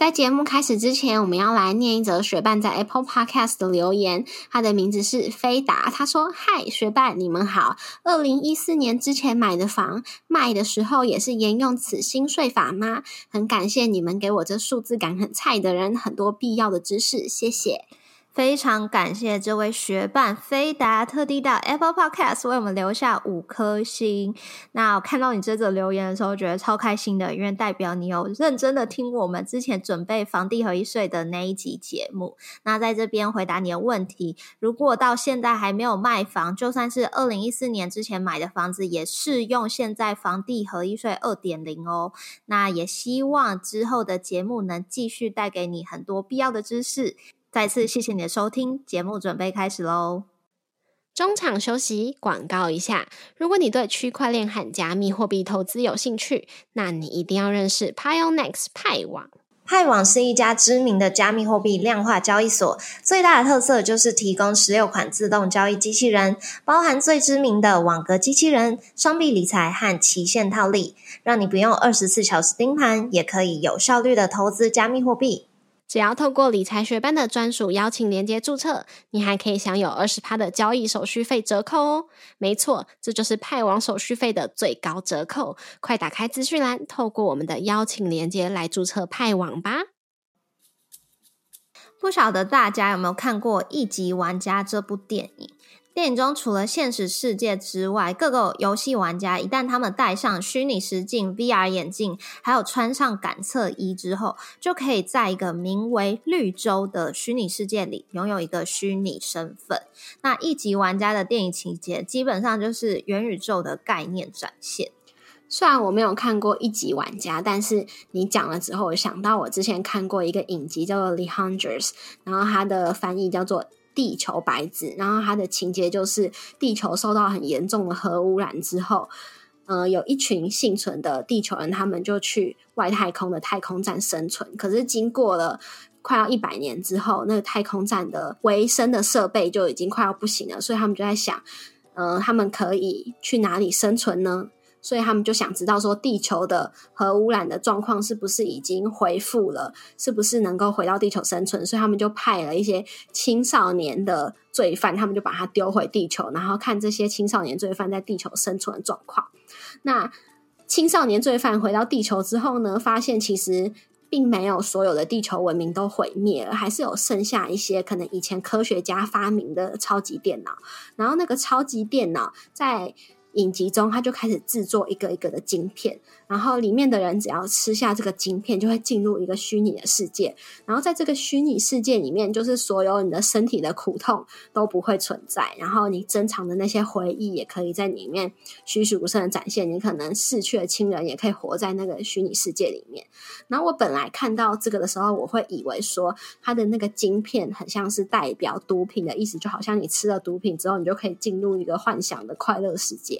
在节目开始之前，我们要来念一则学伴在 Apple Podcast 的留言。他的名字是飞达，他说：“嗨，学伴，你们好。二零一四年之前买的房，卖的时候也是沿用此新税法吗？很感谢你们给我这数字感很菜的人很多必要的知识，谢谢。”非常感谢这位学伴飞达特地到 Apple Podcast 为我们留下五颗星。那我看到你这则留言的时候，觉得超开心的，因为代表你有认真的听我们之前准备房地合一税的那一集节目。那在这边回答你的问题，如果到现在还没有卖房，就算是二零一四年之前买的房子，也适用现在房地合一税二点零哦。那也希望之后的节目能继续带给你很多必要的知识。再次谢谢你的收听，节目准备开始喽。中场休息，广告一下。如果你对区块链和加密货币投资有兴趣，那你一定要认识 Pionex 派网。派网是一家知名的加密货币量化交易所，最大的特色就是提供十六款自动交易机器人，包含最知名的网格机器人、双币理财和期限套利，让你不用二十四小时盯盘，也可以有效率的投资加密货币。只要透过理财学班的专属邀请连接注册，你还可以享有二十趴的交易手续费折扣哦。没错，这就是派网手续费的最高折扣。快打开资讯栏，透过我们的邀请连接来注册派网吧。不晓得大家有没有看过《一级玩家》这部电影？电影中除了现实世界之外，各个游戏玩家一旦他们戴上虚拟实境 VR 眼镜，还有穿上感测衣之后，就可以在一个名为绿洲的虚拟世界里拥有一个虚拟身份。那一级玩家的电影情节基本上就是元宇宙的概念展现。虽然我没有看过一级玩家，但是你讲了之后，我想到我之前看过一个影集叫做《The Hundreds》，然后它的翻译叫做。地球白纸，然后它的情节就是地球受到很严重的核污染之后，呃，有一群幸存的地球人，他们就去外太空的太空站生存。可是经过了快要一百年之后，那个太空站的维生的设备就已经快要不行了，所以他们就在想，呃，他们可以去哪里生存呢？所以他们就想知道说，地球的核污染的状况是不是已经恢复了？是不是能够回到地球生存？所以他们就派了一些青少年的罪犯，他们就把他丢回地球，然后看这些青少年罪犯在地球生存的状况。那青少年罪犯回到地球之后呢，发现其实并没有所有的地球文明都毁灭了，还是有剩下一些可能以前科学家发明的超级电脑。然后那个超级电脑在影集中，他就开始制作一个一个的晶片，然后里面的人只要吃下这个晶片，就会进入一个虚拟的世界。然后在这个虚拟世界里面，就是所有你的身体的苦痛都不会存在，然后你珍藏的那些回忆也可以在里面栩栩如生的展现。你可能逝去的亲人也可以活在那个虚拟世界里面。然后我本来看到这个的时候，我会以为说它的那个晶片很像是代表毒品的意思，就好像你吃了毒品之后，你就可以进入一个幻想的快乐世界。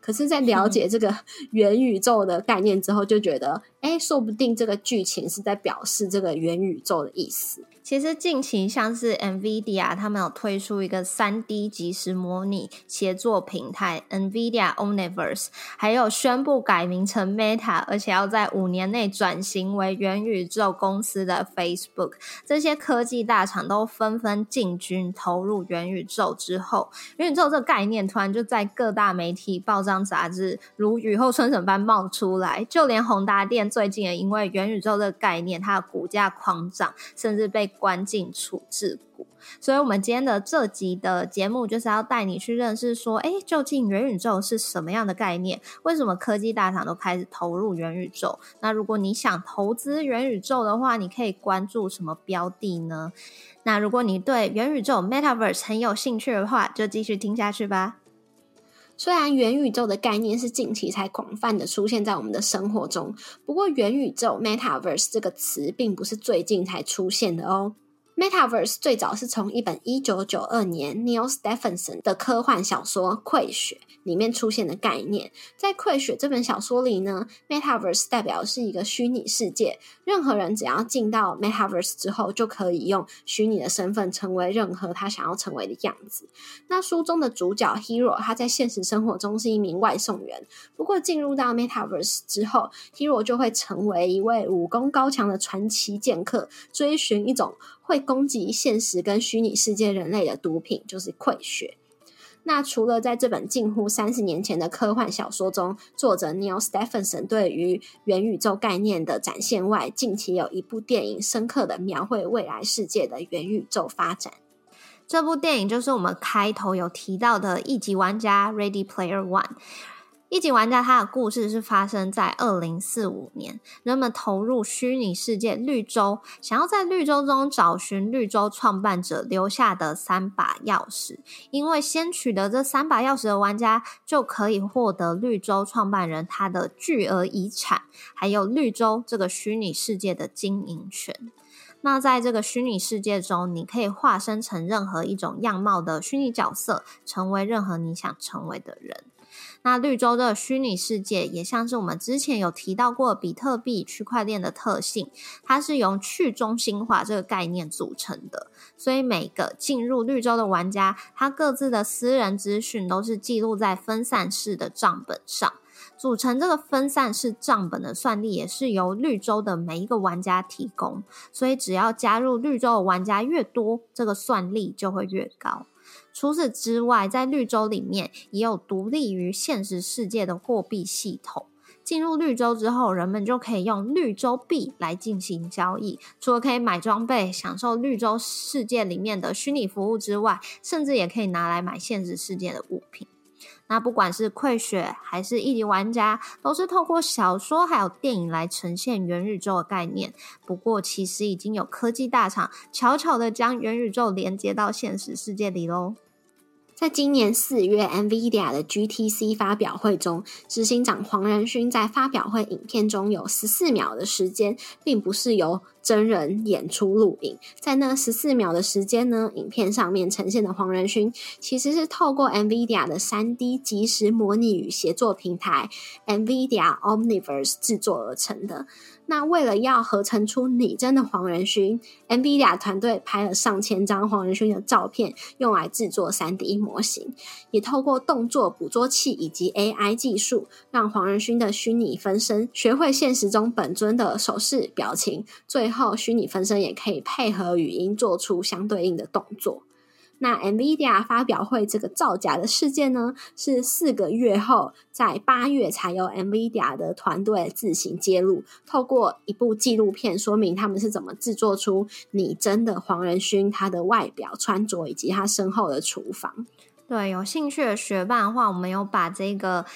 可是，在了解这个 元宇宙的概念之后，就觉得，哎，说不定这个剧情是在表示这个元宇宙的意思。其实近期像是 NVIDIA 他们有推出一个三 D 即时模拟协作平台 NVIDIA oniverse 还有宣布改名成 Meta，而且要在五年内转型为元宇宙公司的 Facebook，这些科技大厂都纷纷进军投入元宇宙之后，元宇宙这个概念突然就在各大媒体、报章、杂志如雨后春笋般冒出来，就连宏达电最近也因为元宇宙这个概念，它的股价狂涨，甚至被关进处置股，所以，我们今天的这集的节目就是要带你去认识，说，哎，究竟元宇宙是什么样的概念？为什么科技大厂都开始投入元宇宙？那如果你想投资元宇宙的话，你可以关注什么标的呢？那如果你对元宇宙 （Metaverse） 很有兴趣的话，就继续听下去吧。虽然元宇宙的概念是近期才广泛的出现在我们的生活中，不过元宇宙 （Metaverse） 这个词并不是最近才出现的哦。Metaverse 最早是从一本一九九二年 Neil Stephenson 的科幻小说《溃血》里面出现的概念。在《溃血》这本小说里呢，Metaverse 代表是一个虚拟世界，任何人只要进到 Metaverse 之后，就可以用虚拟的身份成为任何他想要成为的样子。那书中的主角 Hero 他在现实生活中是一名外送员，不过进入到 Metaverse 之后，Hero 就会成为一位武功高强的传奇剑客，追寻一种。会攻击现实跟虚拟世界人类的毒品就是溃血。那除了在这本近乎三十年前的科幻小说中，作者 Neil Stephenson 对于元宇宙概念的展现外，近期有一部电影深刻的描绘未来世界的元宇宙发展。这部电影就是我们开头有提到的一级玩家 Ready Player One。一级玩家，他的故事是发生在二零四五年，人们投入虚拟世界绿洲，想要在绿洲中找寻绿洲创办者留下的三把钥匙。因为先取得这三把钥匙的玩家，就可以获得绿洲创办人他的巨额遗产，还有绿洲这个虚拟世界的经营权。那在这个虚拟世界中，你可以化身成任何一种样貌的虚拟角色，成为任何你想成为的人。那绿洲的虚拟世界也像是我们之前有提到过比特币区块链的特性，它是由去中心化这个概念组成的。所以每个进入绿洲的玩家，他各自的私人资讯都是记录在分散式的账本上。组成这个分散式账本的算力也是由绿洲的每一个玩家提供。所以只要加入绿洲的玩家越多，这个算力就会越高。除此之外，在绿洲里面也有独立于现实世界的货币系统。进入绿洲之后，人们就可以用绿洲币来进行交易。除了可以买装备、享受绿洲世界里面的虚拟服务之外，甚至也可以拿来买现实世界的物品。那不管是溃血还是一级玩家，都是透过小说还有电影来呈现元宇宙的概念。不过，其实已经有科技大厂悄悄的将元宇宙连接到现实世界里喽。在今年四月，NVIDIA 的 GTC 发表会中，执行长黄仁勋在发表会影片中有十四秒的时间，并不是由真人演出录影。在那十四秒的时间呢，影片上面呈现的黄仁勋，其实是透过 NVIDIA 的三 D 即时模拟与协作平台 NVIDIA Omniverse 制作而成的。那为了要合成出拟真的黄仁勋，NVIDIA 团队拍了上千张黄仁勋的照片，用来制作 3D 模型，也透过动作捕捉器以及 AI 技术，让黄仁勋的虚拟分身学会现实中本尊的手势、表情，最后虚拟分身也可以配合语音做出相对应的动作。那 NVIDIA 发表会这个造假的事件呢，是四个月后，在八月才由 NVIDIA 的团队自行揭露，透过一部纪录片说明他们是怎么制作出拟真的黄仁勋他的外表、穿着以及他身后的厨房。对，有兴趣的学霸的话，我们有把这个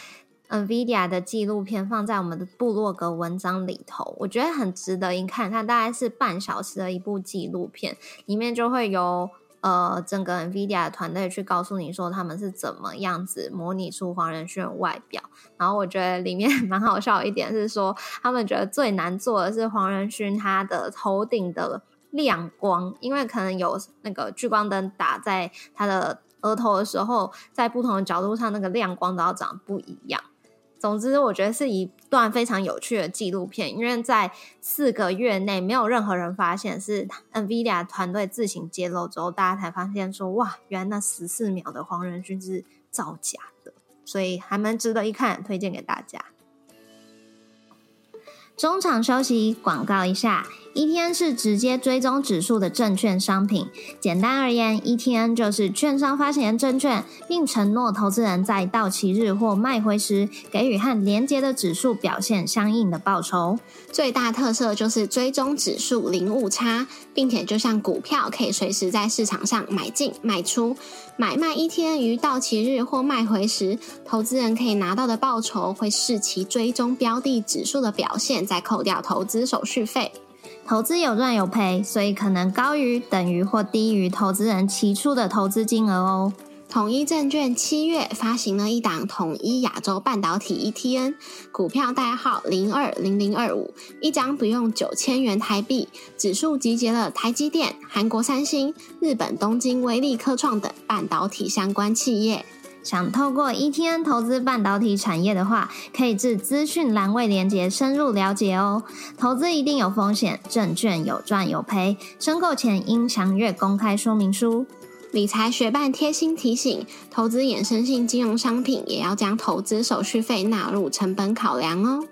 NVIDIA 的纪录片放在我们的部落格文章里头，我觉得很值得一看。它大概是半小时的一部纪录片，里面就会有。呃，整个 NVIDIA 的团队去告诉你说他们是怎么样子模拟出黄仁勋外表，然后我觉得里面 蛮好笑一点是说，他们觉得最难做的是黄仁勋他的头顶的亮光，因为可能有那个聚光灯打在他的额头的时候，在不同的角度上，那个亮光都要长不一样。总之，我觉得是一段非常有趣的纪录片，因为在四个月内没有任何人发现是 NVIDIA 团队自行揭露之后，大家才发现说，哇，原来那十四秒的黄仁勋是造假的，所以还蛮值得一看，推荐给大家。中场休息，广告一下。ETN 是直接追踪指数的证券商品。简单而言，ETN 就是券商发行的证券，并承诺投资人在到期日或卖回时，给予和连接的指数表现相应的报酬。最大特色就是追踪指数零误差，并且就像股票，可以随时在市场上买进卖出。买卖 ETN 于到期日或卖回时，投资人可以拿到的报酬会视其追踪标的指数的表现，再扣掉投资手续费。投资有赚有赔，所以可能高于、等于或低于投资人期初的投资金额哦。统一证券七月发行了一档统一亚洲半导体 ETN，股票代号零二零零二五，一张不用九千元台币，指数集结了台积电、韩国三星、日本东京威力科创等半导体相关企业。想透过 ETN 投资半导体产业的话，可以至资讯栏位连接深入了解哦。投资一定有风险，证券有赚有赔，申购前应详阅公开说明书。理财学办贴心提醒：投资衍生性金融商品也要将投资手续费纳入成本考量哦。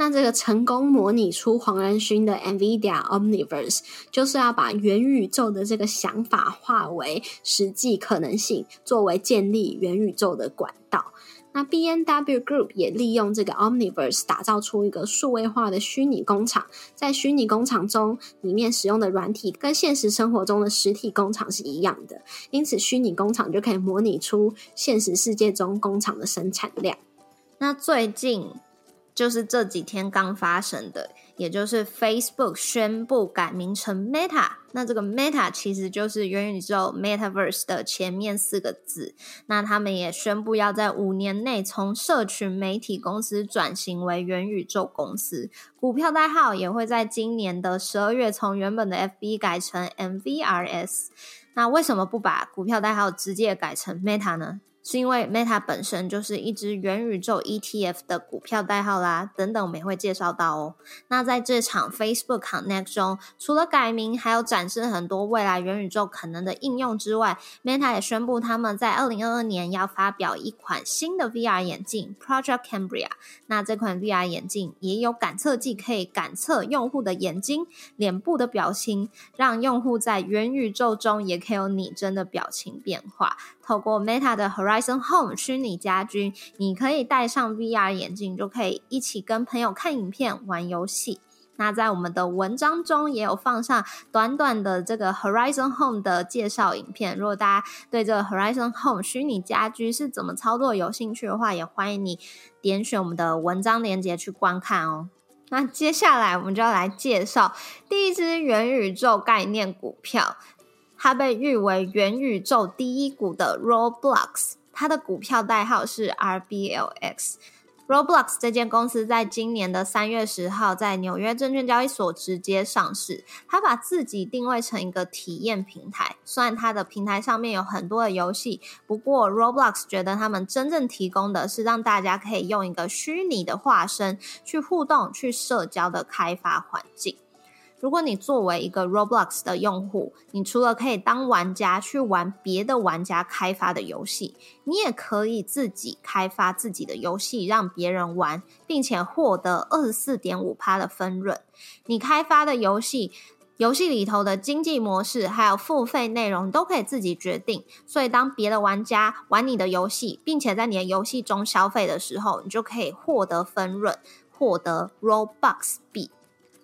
那这个成功模拟出黄仁勋的 NVIDIA Omniverse，就是要把元宇宙的这个想法化为实际可能性，作为建立元宇宙的管道。那 B N W Group 也利用这个 Omniverse 打造出一个数位化的虚拟工厂，在虚拟工厂中，里面使用的软体跟现实生活中的实体工厂是一样的，因此虚拟工厂就可以模拟出现实世界中工厂的生产量。那最近就是这几天刚发生的。也就是 Facebook 宣布改名成 Meta，那这个 Meta 其实就是元宇宙 Metaverse 的前面四个字。那他们也宣布要在五年内从社群媒体公司转型为元宇宙公司，股票代号也会在今年的十二月从原本的 FB 改成 MVRS。那为什么不把股票代号直接改成 Meta 呢？是因为 Meta 本身就是一只元宇宙 ETF 的股票代号啦，等等我们也会介绍到哦。那在这场 Facebook Connect 中，除了改名，还有展示很多未来元宇宙可能的应用之外，Meta 也宣布他们在二零二二年要发表一款新的 VR 眼镜 Project Cambria。那这款 VR 眼镜也有感测器，可以感测用户的眼睛、脸部的表情，让用户在元宇宙中也可以有拟真的表情变化。透过 Meta 的 Horizon Horizon Home 虚拟家居，你可以戴上 VR 眼镜，就可以一起跟朋友看影片、玩游戏。那在我们的文章中也有放上短短的这个 Horizon Home 的介绍影片。如果大家对这个 Horizon Home 虚拟家居是怎么操作有兴趣的话，也欢迎你点选我们的文章链接去观看哦。那接下来我们就要来介绍第一支元宇宙概念股票。它被誉为元宇宙第一股的 Roblox，它的股票代号是 RBLX。Roblox 这间公司在今年的三月十号在纽约证券交易所直接上市。它把自己定位成一个体验平台，虽然它的平台上面有很多的游戏，不过 Roblox 觉得他们真正提供的是让大家可以用一个虚拟的化身去互动、去社交的开发环境。如果你作为一个 Roblox 的用户，你除了可以当玩家去玩别的玩家开发的游戏，你也可以自己开发自己的游戏让别人玩，并且获得二十四点五趴的分润。你开发的游戏，游戏里头的经济模式还有付费内容都可以自己决定。所以，当别的玩家玩你的游戏，并且在你的游戏中消费的时候，你就可以获得分润，获得 Robux 币。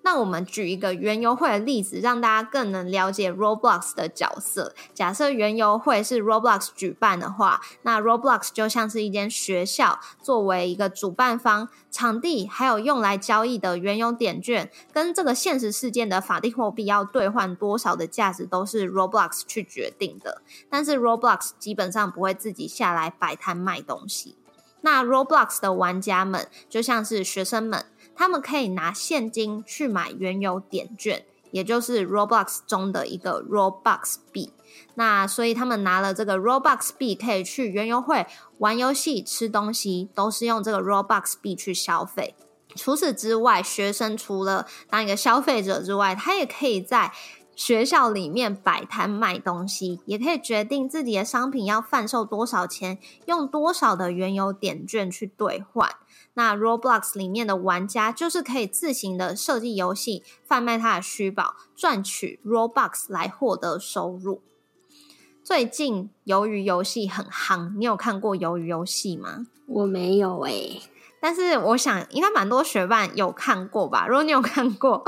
那我们举一个园游会的例子，让大家更能了解 Roblox 的角色。假设园游会是 Roblox 举办的话，那 Roblox 就像是一间学校，作为一个主办方，场地还有用来交易的园游点券，跟这个现实事件的法定货币要兑换多少的价值，都是 Roblox 去决定的。但是 Roblox 基本上不会自己下来摆摊卖东西。那 Roblox 的玩家们就像是学生们。他们可以拿现金去买原油点券，也就是 Robux 中的一个 Robux 币。那所以他们拿了这个 Robux 币，可以去原油会玩游戏、吃东西，都是用这个 Robux 币去消费。除此之外，学生除了当一个消费者之外，他也可以在学校里面摆摊卖东西，也可以决定自己的商品要贩售多少钱，用多少的原油点券去兑换。那 Roblox 里面的玩家就是可以自行的设计游戏，贩卖他的虚宝，赚取 Robux 来获得收入。最近鱿鱼游戏很夯，你有看过鱿鱼游戏吗？我没有诶，但是我想应该蛮多学伴有看过吧。如果你有看过，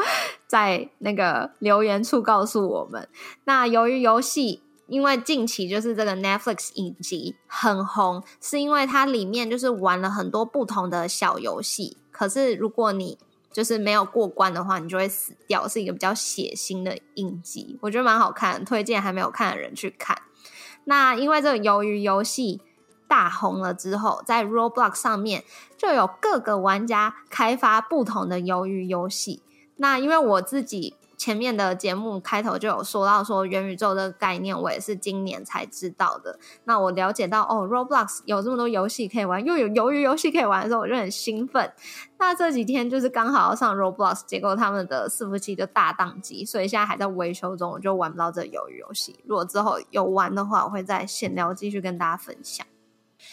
在那个留言处告诉我们。那鱿鱼游戏。因为近期就是这个 Netflix 影集很红，是因为它里面就是玩了很多不同的小游戏。可是如果你就是没有过关的话，你就会死掉，是一个比较血腥的影集。我觉得蛮好看，推荐还没有看的人去看。那因为这个鱿鱼游戏大红了之后，在 Roblox 上面就有各个玩家开发不同的鱿鱼游戏。那因为我自己。前面的节目开头就有说到说元宇宙的概念，我也是今年才知道的。那我了解到哦，Roblox 有这么多游戏可以玩，又有鱿鱼游戏可以玩的时候，我就很兴奋。那这几天就是刚好要上 Roblox，结果他们的伺服器就大宕机，所以现在还在维修中，我就玩不到这鱿鱼游戏。如果之后有玩的话，我会在闲聊继续跟大家分享。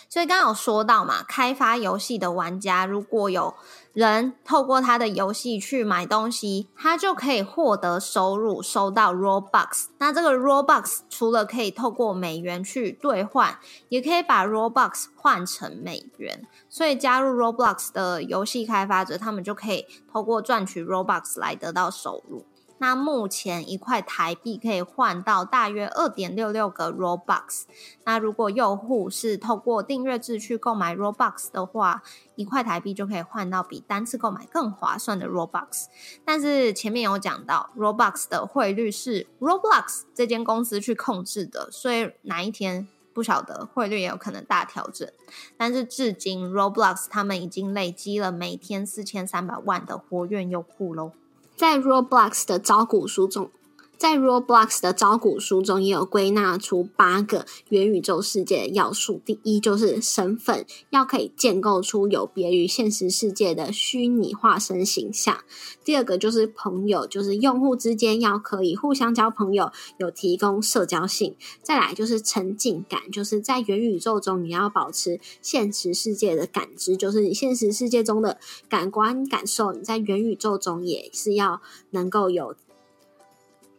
所以刚刚有说到嘛，开发游戏的玩家如果有人透过他的游戏去买东西，他就可以获得收入，收到 Robux。那这个 Robux 除了可以透过美元去兑换，也可以把 Robux 换成美元。所以加入 Roblox 的游戏开发者，他们就可以透过赚取 Robux 来得到收入。那目前一块台币可以换到大约二点六六个 Robux。那如果用户是透过订阅制去购买 Robux 的话，一块台币就可以换到比单次购买更划算的 Robux。但是前面有讲到，Robux 的汇率是 Roblox 这间公司去控制的，所以哪一天不晓得汇率也有可能大调整。但是至今，Roblox 他们已经累积了每天四千三百万的活跃用户喽。在 Roblox 的招股书中。在 Roblox 的招股书中，也有归纳出八个元宇宙世界的要素。第一就是身份，要可以建构出有别于现实世界的虚拟化身形象。第二个就是朋友，就是用户之间要可以互相交朋友，有提供社交性。再来就是沉浸感，就是在元宇宙中你要保持现实世界的感知，就是你现实世界中的感官感受，你在元宇宙中也是要能够有。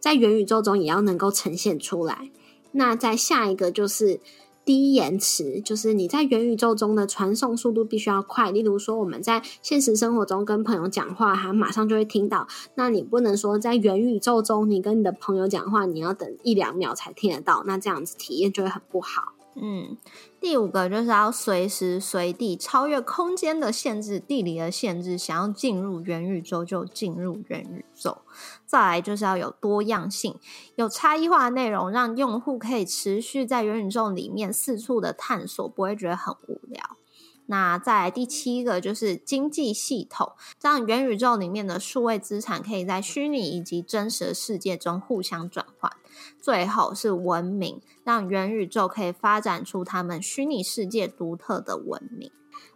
在元宇宙中也要能够呈现出来。那在下一个就是低延迟，就是你在元宇宙中的传送速度必须要快。例如说，我们在现实生活中跟朋友讲话，他马上就会听到。那你不能说在元宇宙中，你跟你的朋友讲话，你要等一两秒才听得到，那这样子体验就会很不好。嗯，第五个就是要随时随地超越空间的限制、地理的限制，想要进入元宇宙就进入元宇宙。再来就是要有多样性，有差异化的内容，让用户可以持续在元宇宙里面四处的探索，不会觉得很无聊。那再来第七个就是经济系统，让元宇宙里面的数位资产可以在虚拟以及真实的世界中互相转换。最后是文明，让元宇宙可以发展出他们虚拟世界独特的文明。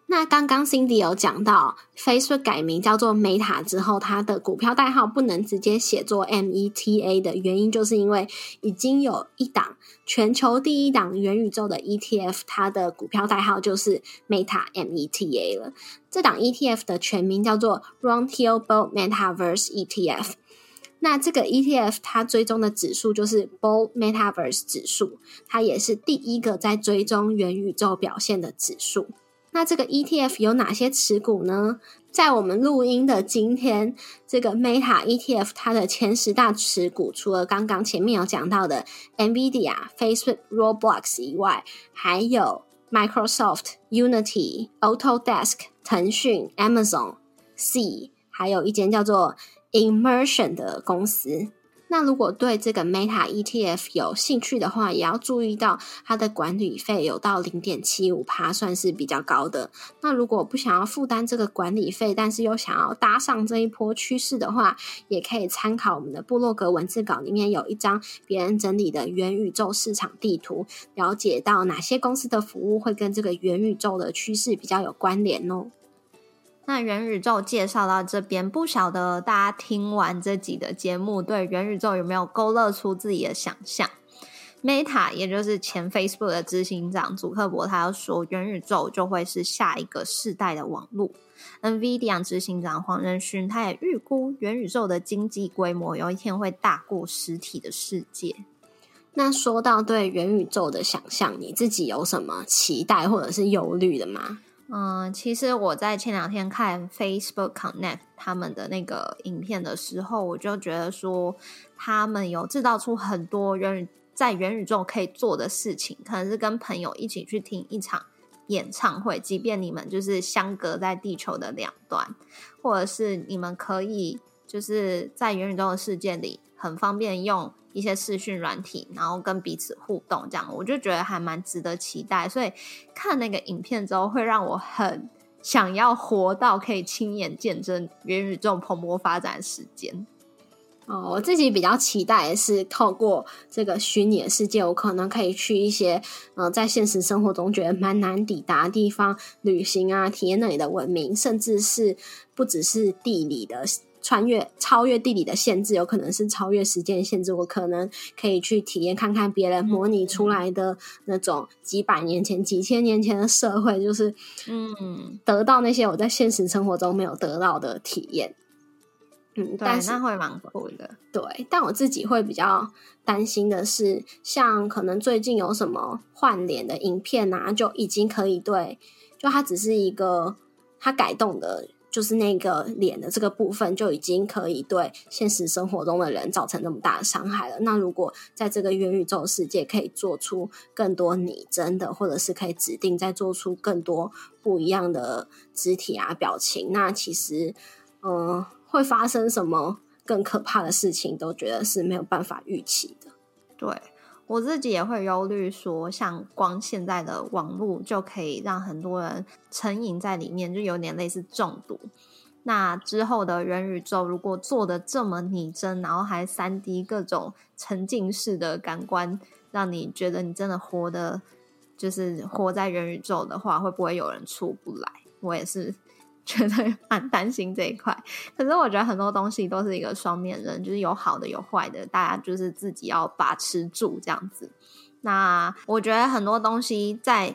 那刚刚 Cindy 有讲到，Facebook 改名叫做 Meta 之后，它的股票代号不能直接写作 META 的原因，就是因为已经有一档全球第一档元宇宙的 ETF，它的股票代号就是 Meta META 了。这档 ETF 的全名叫做 Roundtable Metaverse ETF。那这个 ETF 它追踪的指数就是 Bull Metaverse 指数，它也是第一个在追踪元宇宙表现的指数。那这个 ETF 有哪些持股呢？在我们录音的今天，这个 Meta ETF 它的前十大持股，除了刚刚前面有讲到的 Nvidia、Facebook、Roblox 以外，还有 Microsoft、Unity、Autodesk、腾讯、Amazon、C，还有一间叫做 Immersion 的公司。那如果对这个 Meta ETF 有兴趣的话，也要注意到它的管理费有到零点七五趴，算是比较高的。那如果不想要负担这个管理费，但是又想要搭上这一波趋势的话，也可以参考我们的部落格文字稿里面有一张别人整理的元宇宙市场地图，了解到哪些公司的服务会跟这个元宇宙的趋势比较有关联哦。那元宇宙介绍到这边，不晓得大家听完这集的节目，对元宇宙有没有勾勒出自己的想象？Meta，也就是前 Facebook 的执行长祖克伯，他要说元宇宙就会是下一个世代的网络。NVIDIA 执行长黄仁勋，他也预估元宇宙的经济规模有一天会大过实体的世界。那说到对元宇宙的想象，你自己有什么期待或者是忧虑的吗？嗯，其实我在前两天看 Facebook Connect 他们的那个影片的时候，我就觉得说，他们有制造出很多元在元宇宙可以做的事情，可能是跟朋友一起去听一场演唱会，即便你们就是相隔在地球的两端，或者是你们可以就是在元宇宙的世界里很方便用一些视讯软体，然后跟彼此互动，这样我就觉得还蛮值得期待。所以看那个影片之后，会让我很想要活到可以亲眼见证元宇宙蓬勃发展的时间。哦，我自己比较期待的是透过这个虚拟的世界，我可能可以去一些呃在现实生活中觉得蛮难抵达的地方旅行啊，体验那里的文明，甚至是不只是地理的穿越、超越地理的限制，有可能是超越时间限制。我可能可以去体验看看别人模拟出来的那种几百年前、几千年前的社会，就是嗯，得到那些我在现实生活中没有得到的体验。嗯，但是那会蛮酷的。对，但我自己会比较担心的是，像可能最近有什么换脸的影片啊，就已经可以对，就它只是一个它改动的，就是那个脸的这个部分，就已经可以对现实生活中的人造成那么大的伤害了。那如果在这个元宇宙世界可以做出更多拟真的，或者是可以指定再做出更多不一样的肢体啊表情，那其实，嗯。会发生什么更可怕的事情，都觉得是没有办法预期的。对我自己也会忧虑，说像光现在的网络就可以让很多人成瘾在里面，就有点类似中毒。那之后的元宇宙如果做的这么拟真，然后还三 D 各种沉浸式的感官，让你觉得你真的活的，就是活在元宇宙的话，会不会有人出不来？我也是。觉得蛮担心这一块，可是我觉得很多东西都是一个双面人，就是有好的有坏的，大家就是自己要把持住这样子。那我觉得很多东西在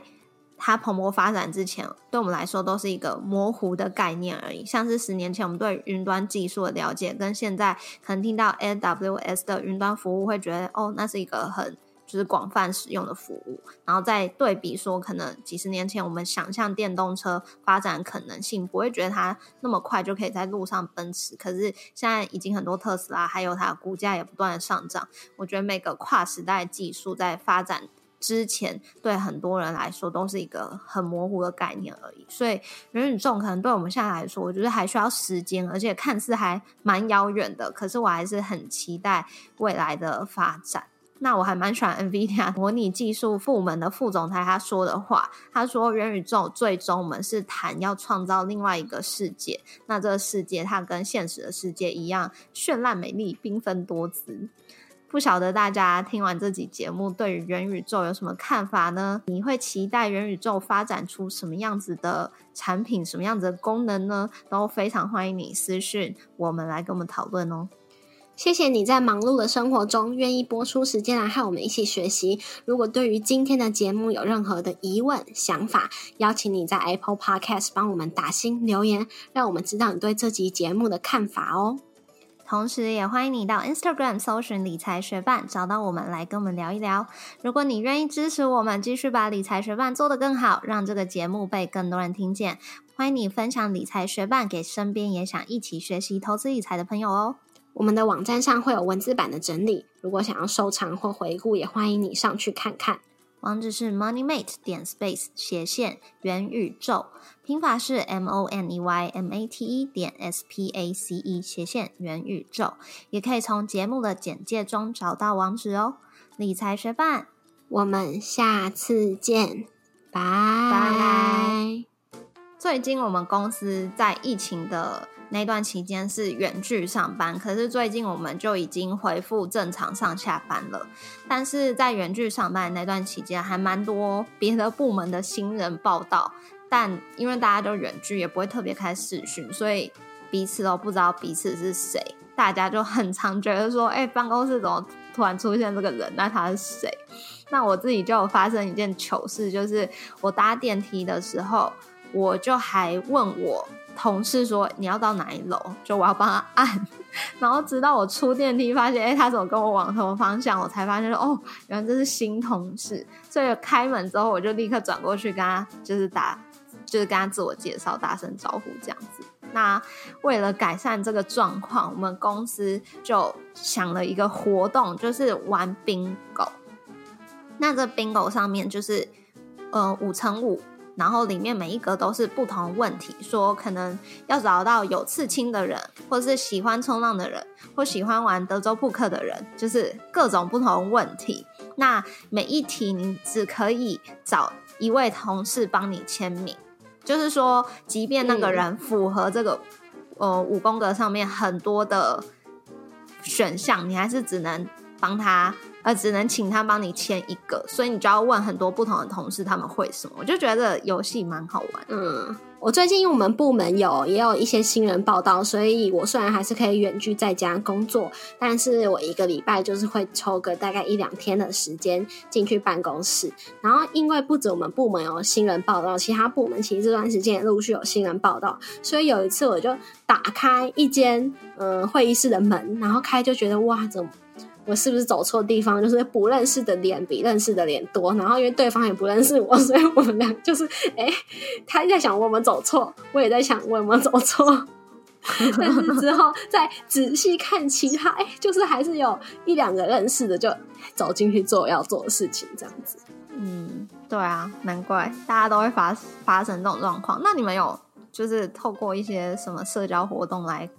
它蓬勃发展之前，对我们来说都是一个模糊的概念而已。像是十年前我们对云端技术的了解，跟现在可能听到 AWS 的云端服务，会觉得哦，那是一个很。就是广泛使用的服务，然后再对比说，可能几十年前我们想象电动车发展可能性，不会觉得它那么快就可以在路上奔驰。可是现在已经很多特斯拉，还有它的股价也不断的上涨。我觉得每个跨时代技术在发展之前，对很多人来说都是一个很模糊的概念而已。所以元宇宙可能对我们现在来说，我觉得还需要时间，而且看似还蛮遥远的。可是我还是很期待未来的发展。那我还蛮喜欢 NVIDIA 模拟技术部门的副总裁他说的话。他说，元宇宙最终我们是谈要创造另外一个世界。那这个世界它跟现实的世界一样绚烂美丽、缤纷多姿。不晓得大家听完这集节目，对于元宇宙有什么看法呢？你会期待元宇宙发展出什么样子的产品、什么样子的功能呢？都非常欢迎你私讯我们来跟我们讨论哦。谢谢你在忙碌的生活中愿意播出时间来和我们一起学习。如果对于今天的节目有任何的疑问、想法，邀请你在 Apple Podcast 帮我们打新留言，让我们知道你对这集节目的看法哦。同时，也欢迎你到 Instagram 搜寻理财学伴，找到我们来跟我们聊一聊。如果你愿意支持我们，继续把理财学伴做得更好，让这个节目被更多人听见，欢迎你分享理财学伴给身边也想一起学习投资理财的朋友哦。我们的网站上会有文字版的整理，如果想要收藏或回顾，也欢迎你上去看看。网址是 moneymate 点 space 斜线元宇宙，拼法是 m o n e y m a t e 点 s p a c e 斜线元宇宙，也可以从节目的简介中找到网址哦。理财学伴，我们下次见，拜拜。最近我们公司在疫情的。那段期间是远距上班，可是最近我们就已经恢复正常上下班了。但是在远距上班那段期间，还蛮多别的部门的新人报道，但因为大家都远距，也不会特别开视讯，所以彼此都不知道彼此是谁。大家就很常觉得说：“哎，办公室怎么突然出现这个人？那他是谁？”那我自己就发生一件糗事，就是我搭电梯的时候，我就还问我。同事说你要到哪一楼，就我要帮他按，然后直到我出电梯发现，哎，他怎么跟我往同方向，我才发现说，哦，原来这是新同事。所以开门之后，我就立刻转过去跟他就是打，就是跟他自我介绍，大声招呼这样子。那为了改善这个状况，我们公司就想了一个活动，就是玩 bingo。那这 bingo 上面就是，呃，五乘五。然后里面每一格都是不同问题，说可能要找到有刺青的人，或是喜欢冲浪的人，或喜欢玩德州扑克的人，就是各种不同问题。那每一题你只可以找一位同事帮你签名，就是说，即便那个人符合这个呃五宫格上面很多的选项，你还是只能帮他。呃，只能请他帮你签一个，所以你就要问很多不同的同事他们会什么。我就觉得游戏蛮好玩。嗯，我最近因为我们部门有也有一些新人报道，所以我虽然还是可以远距在家工作，但是我一个礼拜就是会抽个大概一两天的时间进去办公室。然后因为不止我们部门有新人报道，其他部门其实这段时间也陆续有新人报道，所以有一次我就打开一间嗯会议室的门，然后开就觉得哇，怎么？我是不是走错地方？就是不认识的脸比认识的脸多，然后因为对方也不认识我，所以我们俩就是哎，他在想我们走错，我也在想我们走错。但是之后再仔细看其他，哎，就是还是有一两个认识的，就走进去做要做的事情，这样子。嗯，对啊，难怪大家都会发发生这种状况。那你们有就是透过一些什么社交活动来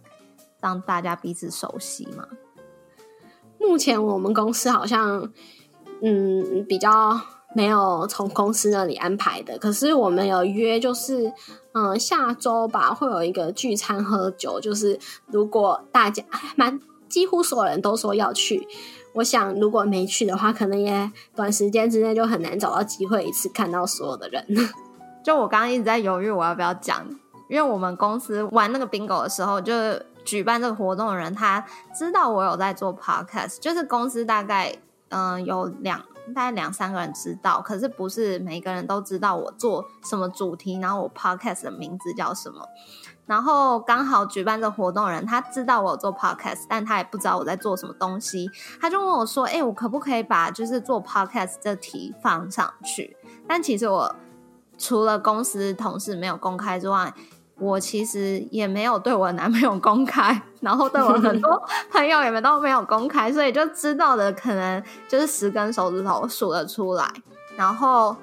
让大家彼此熟悉吗？目前我们公司好像，嗯，比较没有从公司那里安排的。可是我们有约，就是嗯，下周吧会有一个聚餐喝酒。就是如果大家蛮几乎所有人都说要去，我想如果没去的话，可能也短时间之内就很难找到机会一次看到所有的人。就我刚刚一直在犹豫我要不要讲，因为我们公司玩那个 bingo 的时候就。举办这个活动的人，他知道我有在做 podcast，就是公司大概嗯有两大概两三个人知道，可是不是每个人都知道我做什么主题，然后我 podcast 的名字叫什么。然后刚好举办这活动的人，他知道我有做 podcast，但他也不知道我在做什么东西，他就问我说：“哎，我可不可以把就是做 podcast 这题放上去？”但其实我除了公司同事没有公开之外，我其实也没有对我男朋友公开，然后对我很多 朋友也没都没有公开，所以就知道的可能就是十根手指头数得出来。然后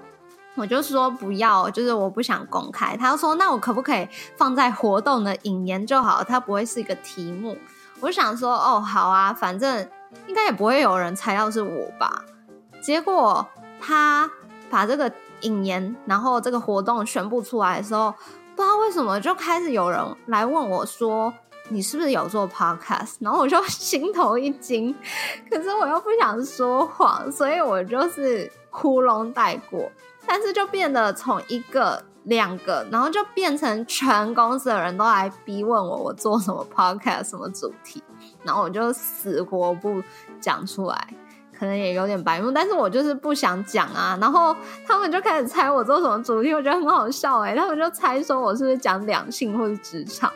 我就说不要，就是我不想公开。他说那我可不可以放在活动的引言就好，它不会是一个题目。我想说哦好啊，反正应该也不会有人猜到是我吧。结果他把这个引言，然后这个活动宣布出来的时候。不知道为什么就开始有人来问我说：“你是不是有做 podcast？” 然后我就 心头一惊，可是我又不想说谎，所以我就是糊弄带过。但是就变得从一个、两个，然后就变成全公司的人都来逼问我我做什么 podcast、什么主题，然后我就死活不讲出来。可能也有点白目，但是我就是不想讲啊。然后他们就开始猜我做什么主题，我觉得很好笑哎。他们就猜说我是不是讲两性或是职场，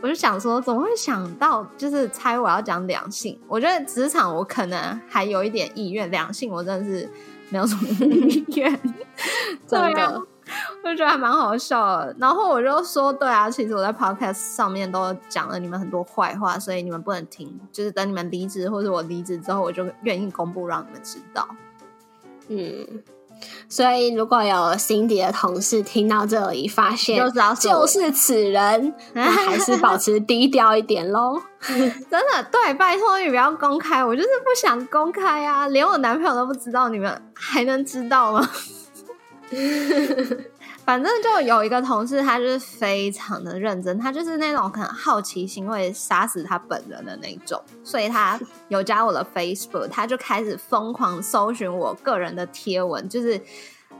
我就想说怎么会想到就是猜我要讲两性？我觉得职场我可能还有一点意愿，两性我真的是没有什么意愿，真的。我就觉得还蛮好笑的，然后我就说，对啊，其实我在 podcast 上面都讲了你们很多坏话，所以你们不能听，就是等你们离职或者我离职之后，我就愿意公布让你们知道。嗯，所以如果有 Cindy 的同事听到这里，发现就是此人，还是保持低调一点喽。真的，对，拜托你不要公开，我就是不想公开啊，连我男朋友都不知道，你们还能知道吗？反正就有一个同事，他就是非常的认真，他就是那种可能好奇心会杀死他本人的那种，所以他有加我的 Facebook，他就开始疯狂搜寻我个人的贴文，就是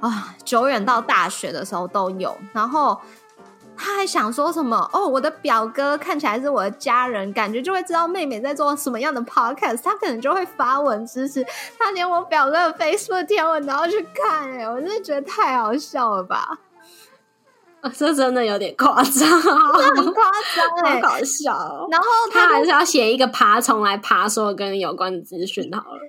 啊，久远到大学的时候都有，然后。他还想说什么？哦，我的表哥看起来是我的家人，感觉就会知道妹妹在做什么样的 podcast，他可能就会发文支持。他连我表哥的 Facebook 贴文都要去看，哎，我真的觉得太好笑了吧？这真的有点夸张，很夸张，好搞笑。然后他还是要写一个爬虫来爬所有跟你有关的资讯好了。